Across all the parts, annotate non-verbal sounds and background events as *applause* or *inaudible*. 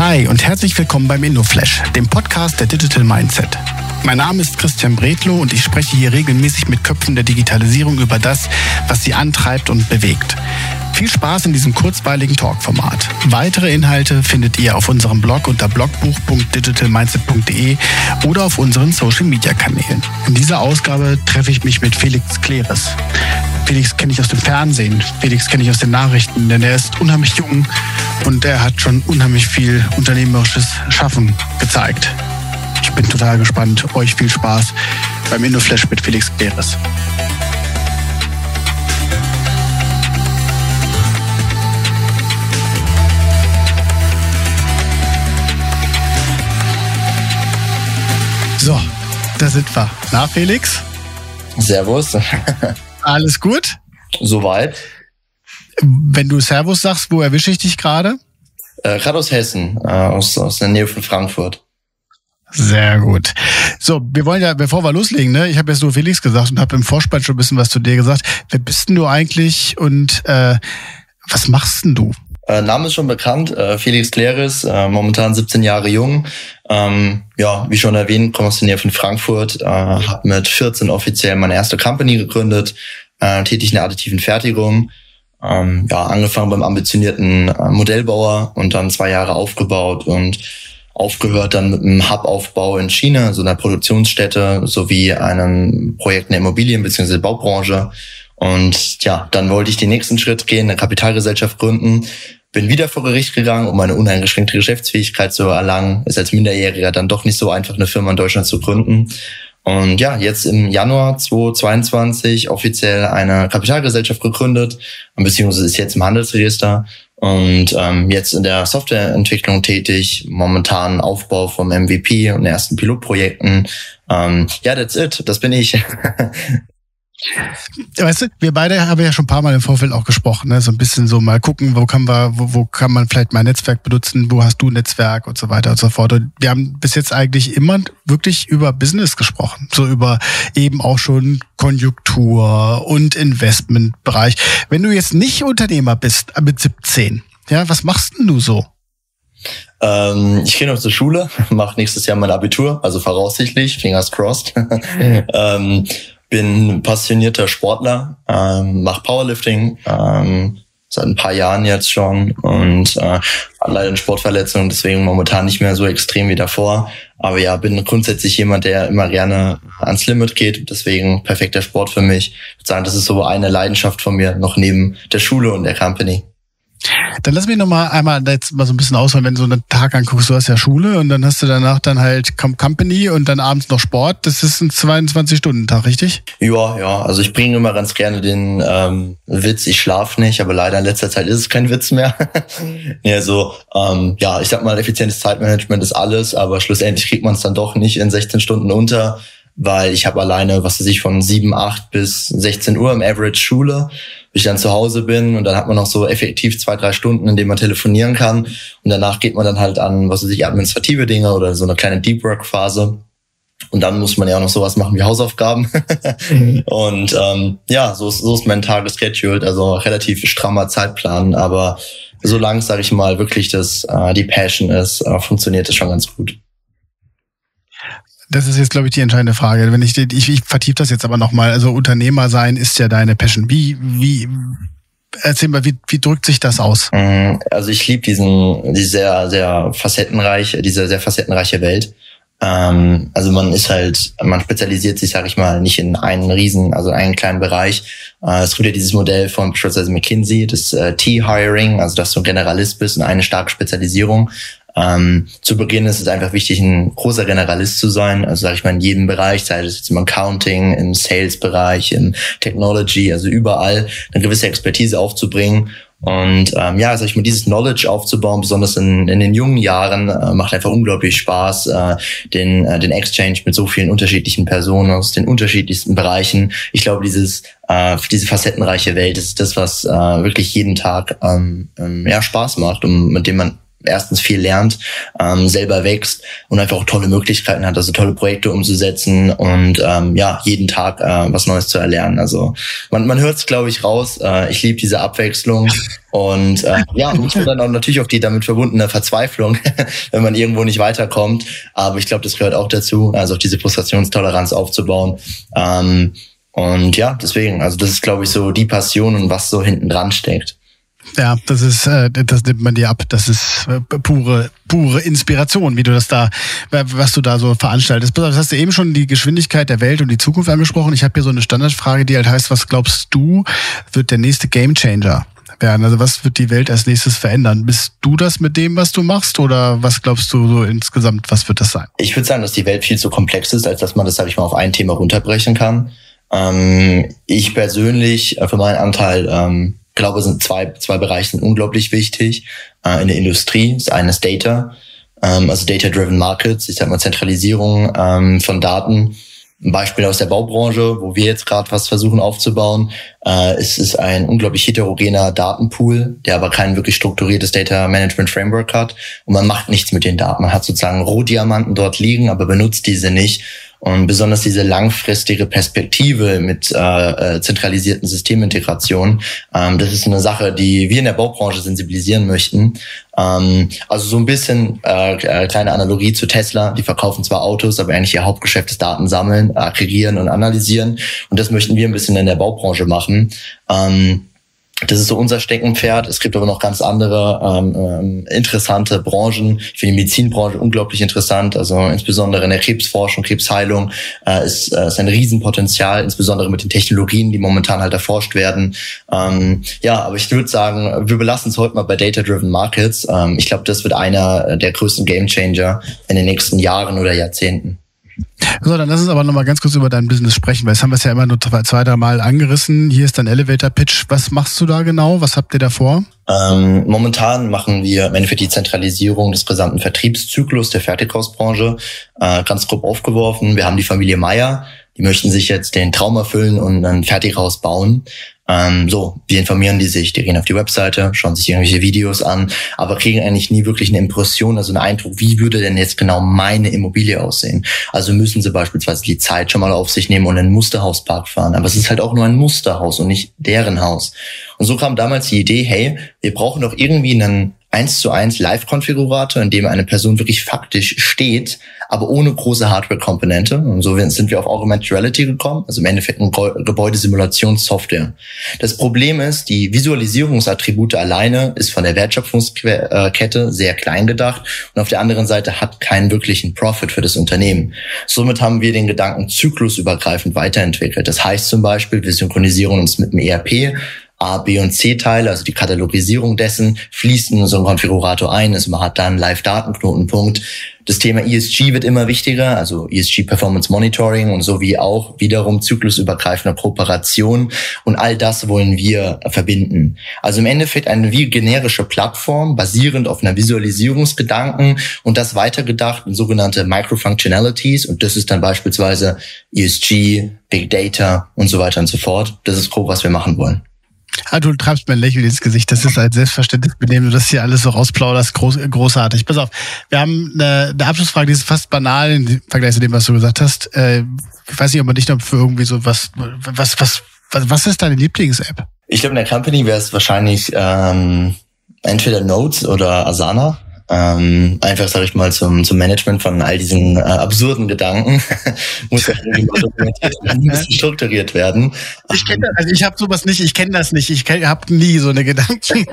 Hi und herzlich willkommen beim InnoFlash, dem Podcast der Digital Mindset. Mein Name ist Christian Bredlow und ich spreche hier regelmäßig mit Köpfen der Digitalisierung über das, was sie antreibt und bewegt. Viel Spaß in diesem kurzweiligen Talkformat. Weitere Inhalte findet ihr auf unserem Blog unter blogbuch.digitalmindset.de oder auf unseren Social Media Kanälen. In dieser Ausgabe treffe ich mich mit Felix Kleres. Felix kenne ich aus dem Fernsehen, Felix kenne ich aus den Nachrichten, denn er ist unheimlich jung und er hat schon unheimlich viel unternehmerisches Schaffen gezeigt. Ich bin total gespannt. Euch viel Spaß beim InnoFlash mit Felix Kleres. So, da sind wir. Na, Felix? Servus. *laughs* Alles gut? Soweit. Wenn du Servus sagst, wo erwische ich dich gerade? Äh, gerade aus Hessen, äh, aus, aus der Nähe von Frankfurt. Sehr gut. So, wir wollen ja, bevor wir loslegen, ne, ich habe jetzt nur Felix gesagt und habe im Vorspann schon ein bisschen was zu dir gesagt. Wer bist denn du eigentlich und äh, was machst denn du? Äh, Name ist schon bekannt, äh, Felix Kleres, äh, momentan 17 Jahre jung. Ähm, ja, wie schon erwähnt, komme aus der von Frankfurt, äh, habe mit 14 offiziell meine erste Company gegründet, äh, tätig in der additiven Fertigung. Ähm, ja, angefangen beim ambitionierten äh, Modellbauer und dann zwei Jahre aufgebaut und aufgehört dann mit einem Hubaufbau in China, so einer Produktionsstätte sowie einem Projekt in der Immobilien- bzw. Baubranche. Und ja, dann wollte ich den nächsten Schritt gehen, eine Kapitalgesellschaft gründen. Bin wieder vor Gericht gegangen, um eine uneingeschränkte Geschäftsfähigkeit zu erlangen. Ist als Minderjähriger dann doch nicht so einfach, eine Firma in Deutschland zu gründen. Und ja, jetzt im Januar 2022 offiziell eine Kapitalgesellschaft gegründet, beziehungsweise ist jetzt im Handelsregister und ähm, jetzt in der Softwareentwicklung tätig, momentan Aufbau vom MVP und ersten Pilotprojekten. Ähm, ja, that's it, das bin ich. *laughs* Weißt du, wir beide haben ja schon ein paar Mal im Vorfeld auch gesprochen, ne? so ein bisschen so mal gucken, wo kann wir, wo, wo kann man vielleicht mein Netzwerk benutzen, wo hast du ein Netzwerk und so weiter und so fort. Und wir haben bis jetzt eigentlich immer wirklich über Business gesprochen, so über eben auch schon Konjunktur und Investmentbereich. Wenn du jetzt nicht Unternehmer bist äh, mit 17, ja, was machst denn du so? Ähm, ich gehe noch zur Schule, *laughs* mache nächstes Jahr mein Abitur, also voraussichtlich, fingers crossed. *laughs* ähm, bin passionierter Sportler, ähm, mache Powerlifting ähm, seit ein paar Jahren jetzt schon und äh, leider eine Sportverletzung, deswegen momentan nicht mehr so extrem wie davor. Aber ja, bin grundsätzlich jemand, der immer gerne ans Limit geht. Deswegen perfekter Sport für mich. Ich würde sagen, das ist so eine Leidenschaft von mir, noch neben der Schule und der Company. Dann lass mich noch mal einmal jetzt mal so ein bisschen ausholen, wenn du so einen Tag anguckst, du hast ja Schule und dann hast du danach dann halt Company und dann abends noch Sport. Das ist ein 22-Stunden-Tag, richtig? Ja, ja. Also ich bringe immer ganz gerne den ähm, Witz, ich schlafe nicht, aber leider in letzter Zeit ist es kein Witz mehr. *laughs* ja, so, ähm, ja, ich sag mal, effizientes Zeitmanagement ist alles, aber schlussendlich kriegt man es dann doch nicht in 16 Stunden unter weil ich habe alleine, was weiß ich, von 7, 8 bis 16 Uhr im Average Schule, bis ich dann zu Hause bin und dann hat man noch so effektiv zwei, drei Stunden, in denen man telefonieren kann und danach geht man dann halt an, was weiß ich, administrative Dinge oder so eine kleine Deep Work Phase. Und dann muss man ja auch noch sowas machen wie Hausaufgaben. Mhm. *laughs* und ähm, ja, so ist, so ist mein Tagesschedule, also relativ strammer Zeitplan, aber solange, sage ich mal, wirklich das äh, die Passion ist, äh, funktioniert das schon ganz gut. Das ist jetzt, glaube ich, die entscheidende Frage. Wenn ich, ich, ich vertiefe das jetzt aber nochmal. Also Unternehmer sein ist ja deine Passion. Wie, wie, erzähl mal, wie, wie drückt sich das aus? Mm, also ich liebe diesen, die sehr, sehr facettenreiche, diese sehr facettenreiche Welt. Ähm, also man ist halt, man spezialisiert sich, sage ich mal, nicht in einen riesen, also einen kleinen Bereich. Äh, es gibt ja dieses Modell von beispielsweise McKinsey, das äh, T-Hiring, also dass du ein Generalist bist und eine starke Spezialisierung. Ähm, zu Beginn ist es einfach wichtig, ein großer Generalist zu sein. Also sage ich mal in jedem Bereich, sei es jetzt im Accounting, im Sales-Bereich, im Technology, also überall eine gewisse Expertise aufzubringen. Und ähm, ja, sag ich mal, dieses Knowledge aufzubauen, besonders in, in den jungen Jahren, äh, macht einfach unglaublich Spaß, äh, den, äh, den Exchange mit so vielen unterschiedlichen Personen aus den unterschiedlichsten Bereichen. Ich glaube, dieses äh, diese facettenreiche Welt ist das, was äh, wirklich jeden Tag ähm, ähm, ja, Spaß macht und mit dem man erstens viel lernt, ähm, selber wächst und einfach auch tolle Möglichkeiten hat, also tolle Projekte umzusetzen und ähm, ja, jeden Tag äh, was Neues zu erlernen. Also man, man hört es, glaube ich, raus. Äh, ich liebe diese Abwechslung und äh, ja, und dann auch natürlich auch die damit verbundene Verzweiflung, *laughs* wenn man irgendwo nicht weiterkommt. Aber ich glaube, das gehört auch dazu, also auch diese Frustrationstoleranz aufzubauen. Ähm, und ja, deswegen, also das ist, glaube ich, so die Passion und was so hinten dran steckt. Ja, das ist, äh, das nimmt man dir ab. Das ist äh, pure, pure Inspiration, wie du das da, was du da so veranstaltest. Das hast du eben schon die Geschwindigkeit der Welt und die Zukunft angesprochen. Ich habe hier so eine Standardfrage, die halt heißt, was glaubst du, wird der nächste Gamechanger werden? Also was wird die Welt als nächstes verändern? Bist du das mit dem, was du machst, oder was glaubst du so insgesamt, was wird das sein? Ich würde sagen, dass die Welt viel zu komplex ist, als dass man das, sag ich mal, auf ein Thema runterbrechen kann. Ähm, ich persönlich, äh, für meinen Anteil, ähm, glaube, sind zwei, zwei Bereiche sind unglaublich wichtig. Äh, in der Industrie ist Data, ähm, also Data-Driven Markets, ich sag mal Zentralisierung ähm, von Daten. Ein Beispiel aus der Baubranche, wo wir jetzt gerade was versuchen aufzubauen, äh, es ist ein unglaublich heterogener Datenpool, der aber kein wirklich strukturiertes Data Management Framework hat. Und man macht nichts mit den Daten. Man hat sozusagen Rohdiamanten dort liegen, aber benutzt diese nicht. Und besonders diese langfristige Perspektive mit äh, äh, zentralisierten Systemintegrationen, ähm, das ist eine Sache, die wir in der Baubranche sensibilisieren möchten. Ähm, also so ein bisschen äh, äh, kleine Analogie zu Tesla. Die verkaufen zwar Autos, aber eigentlich ihr Hauptgeschäft ist Daten sammeln, aggregieren und analysieren. Und das möchten wir ein bisschen in der Baubranche machen. Ähm, das ist so unser Steckenpferd. Es gibt aber noch ganz andere ähm, ähm, interessante Branchen. Ich finde die Medizinbranche unglaublich interessant. Also insbesondere in der Krebsforschung, Krebsheilung äh, ist, äh, ist ein Riesenpotenzial, insbesondere mit den Technologien, die momentan halt erforscht werden. Ähm, ja, aber ich würde sagen, wir belassen es heute mal bei Data-Driven Markets. Ähm, ich glaube, das wird einer der größten Gamechanger in den nächsten Jahren oder Jahrzehnten. So, dann lass uns aber nochmal ganz kurz über dein Business sprechen, weil jetzt haben wir es ja immer nur zwei, zwei drei Mal angerissen. Hier ist dein Elevator-Pitch. Was machst du da genau? Was habt ihr da vor? Ähm, momentan machen wir im Endeffekt die Zentralisierung des gesamten Vertriebszyklus der Fertighausbranche äh, ganz grob aufgeworfen. Wir haben die Familie Meier, die möchten sich jetzt den Traum erfüllen und ein Fertighaus bauen. Ähm, so, wie informieren die sich? Die gehen auf die Webseite, schauen sich irgendwelche Videos an, aber kriegen eigentlich nie wirklich eine Impression, also einen Eindruck, wie würde denn jetzt genau meine Immobilie aussehen? Also müssen sie beispielsweise die Zeit schon mal auf sich nehmen und in einen Musterhauspark fahren. Aber es ist halt auch nur ein Musterhaus und nicht deren Haus. Und so kam damals die Idee, hey, wir brauchen doch irgendwie einen eins zu eins Live-Konfigurator, in dem eine Person wirklich faktisch steht, aber ohne große Hardware-Komponente. Und so sind wir auf Augmented Reality gekommen, also im Endeffekt eine Gebäudesimulationssoftware. Das Problem ist, die Visualisierungsattribute alleine ist von der Wertschöpfungskette sehr klein gedacht und auf der anderen Seite hat keinen wirklichen Profit für das Unternehmen. Somit haben wir den Gedanken zyklusübergreifend weiterentwickelt. Das heißt zum Beispiel, wir synchronisieren uns mit dem ERP, A, B und C-Teile, also die Katalogisierung dessen, fließt in einen Konfigurator ein. Also man hat dann Live-Datenknotenpunkt. Das Thema ESG wird immer wichtiger, also ESG Performance Monitoring und sowie auch wiederum zyklusübergreifende Kooperation. Und all das wollen wir verbinden. Also im Endeffekt eine wie generische Plattform, basierend auf einer Visualisierungsgedanken und das weitergedacht in sogenannte Microfunctionalities. Und das ist dann beispielsweise ESG, Big Data und so weiter und so fort. Das ist grob, was wir machen wollen. Ah, du treibst mir ein Lächeln ins Gesicht. Das ist ein selbstverständlich benehmen, du das hier alles so rausplauderst. Groß, großartig. Pass auf, wir haben eine, eine Abschlussfrage, die ist fast banal im Vergleich zu dem, was du gesagt hast. Äh, ich weiß nicht, ob man dich noch für irgendwie so was, was, was, was, was ist deine Lieblings-App? Ich glaube, in der Company wäre es wahrscheinlich ähm, entweder Notes oder Asana. Ähm, einfach, sage ich mal, zum, zum Management von all diesen äh, absurden Gedanken. *laughs* Muss ja werden, müssen *laughs* strukturiert werden. Ich kenne das, also ich habe sowas nicht, ich kenne das nicht, ich habe nie so eine Gedanken.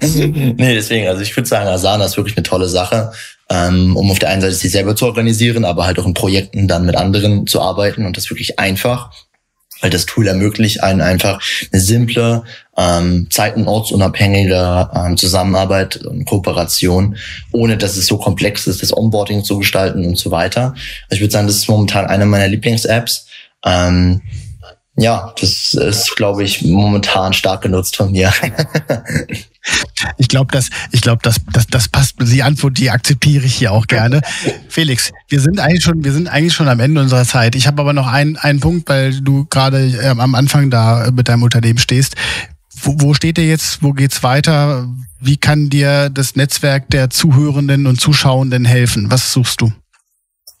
*laughs* nee, deswegen, also ich würde sagen, Asana ist wirklich eine tolle Sache, ähm, um auf der einen Seite sich selber zu organisieren, aber halt auch in Projekten dann mit anderen zu arbeiten und das wirklich einfach weil das Tool ermöglicht einen einfach eine simple, ähm, zeit- und ortsunabhängige ähm, Zusammenarbeit und Kooperation, ohne dass es so komplex ist, das Onboarding zu gestalten und so weiter. Also ich würde sagen, das ist momentan eine meiner Lieblings-Apps. Ähm, ja, das ist, glaube ich, momentan stark genutzt von mir. *laughs* ich glaube, das, ich glaube, das, das, das passt. Die Antwort, die akzeptiere ich hier auch gerne. Felix, wir sind eigentlich schon, wir sind eigentlich schon am Ende unserer Zeit. Ich habe aber noch einen, einen Punkt, weil du gerade ähm, am Anfang da mit deinem Unternehmen stehst. wo, wo steht ihr jetzt? Wo geht's weiter? Wie kann dir das Netzwerk der Zuhörenden und Zuschauenden helfen? Was suchst du?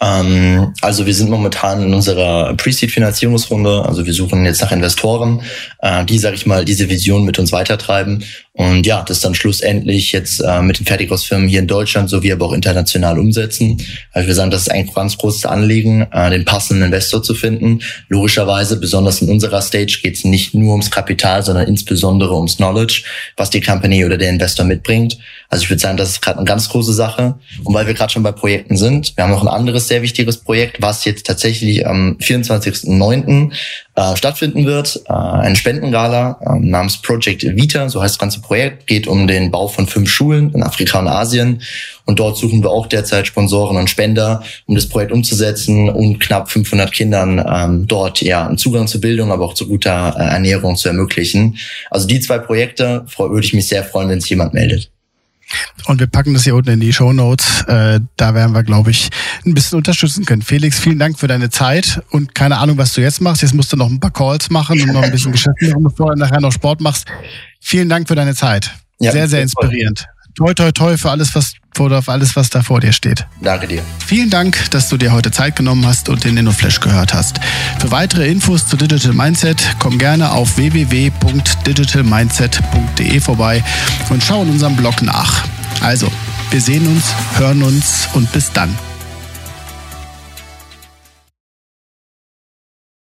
Ähm, also wir sind momentan in unserer Pre-Seed-Finanzierungsrunde. Also wir suchen jetzt nach Investoren, äh, die, sag ich mal, diese Vision mit uns weitertreiben. Und ja, das dann schlussendlich jetzt äh, mit den Fertighausfirmen hier in Deutschland sowie aber auch international umsetzen. Also wir sagen, das ist ein ganz großes Anliegen, äh, den passenden Investor zu finden. Logischerweise, besonders in unserer Stage, geht es nicht nur ums Kapital, sondern insbesondere ums Knowledge, was die Company oder der Investor mitbringt. Also ich würde sagen, das ist gerade eine ganz große Sache. Und weil wir gerade schon bei Projekten sind, wir haben noch ein anderes sehr wichtiges Projekt, was jetzt tatsächlich am 24.09. Äh, stattfinden wird. Äh, ein Spendengala äh, namens Project Vita, so heißt das ganze Projekt, geht um den Bau von fünf Schulen in Afrika und Asien. Und dort suchen wir auch derzeit Sponsoren und Spender, um das Projekt umzusetzen und knapp 500 Kindern ähm, dort ja einen Zugang zur Bildung, aber auch zu guter äh, Ernährung zu ermöglichen. Also die zwei Projekte würde ich mich sehr freuen, wenn sich jemand meldet. Und wir packen das hier unten in die Show Notes. Äh, da werden wir, glaube ich, ein bisschen unterstützen können. Felix, vielen Dank für deine Zeit und keine Ahnung, was du jetzt machst. Jetzt musst du noch ein paar Calls machen und noch ein bisschen Geschäft machen, bevor du nachher noch Sport machst. Vielen Dank für deine Zeit. Ja, sehr, sehr inspirierend. Toi, toi, toi für alles, was auf alles, was da vor dir steht. Danke dir. Vielen Dank, dass du dir heute Zeit genommen hast und den InnoFlash gehört hast. Für weitere Infos zu Digital Mindset komm gerne auf www.digitalmindset.de vorbei und schau in unserem Blog nach. Also, wir sehen uns, hören uns und bis dann.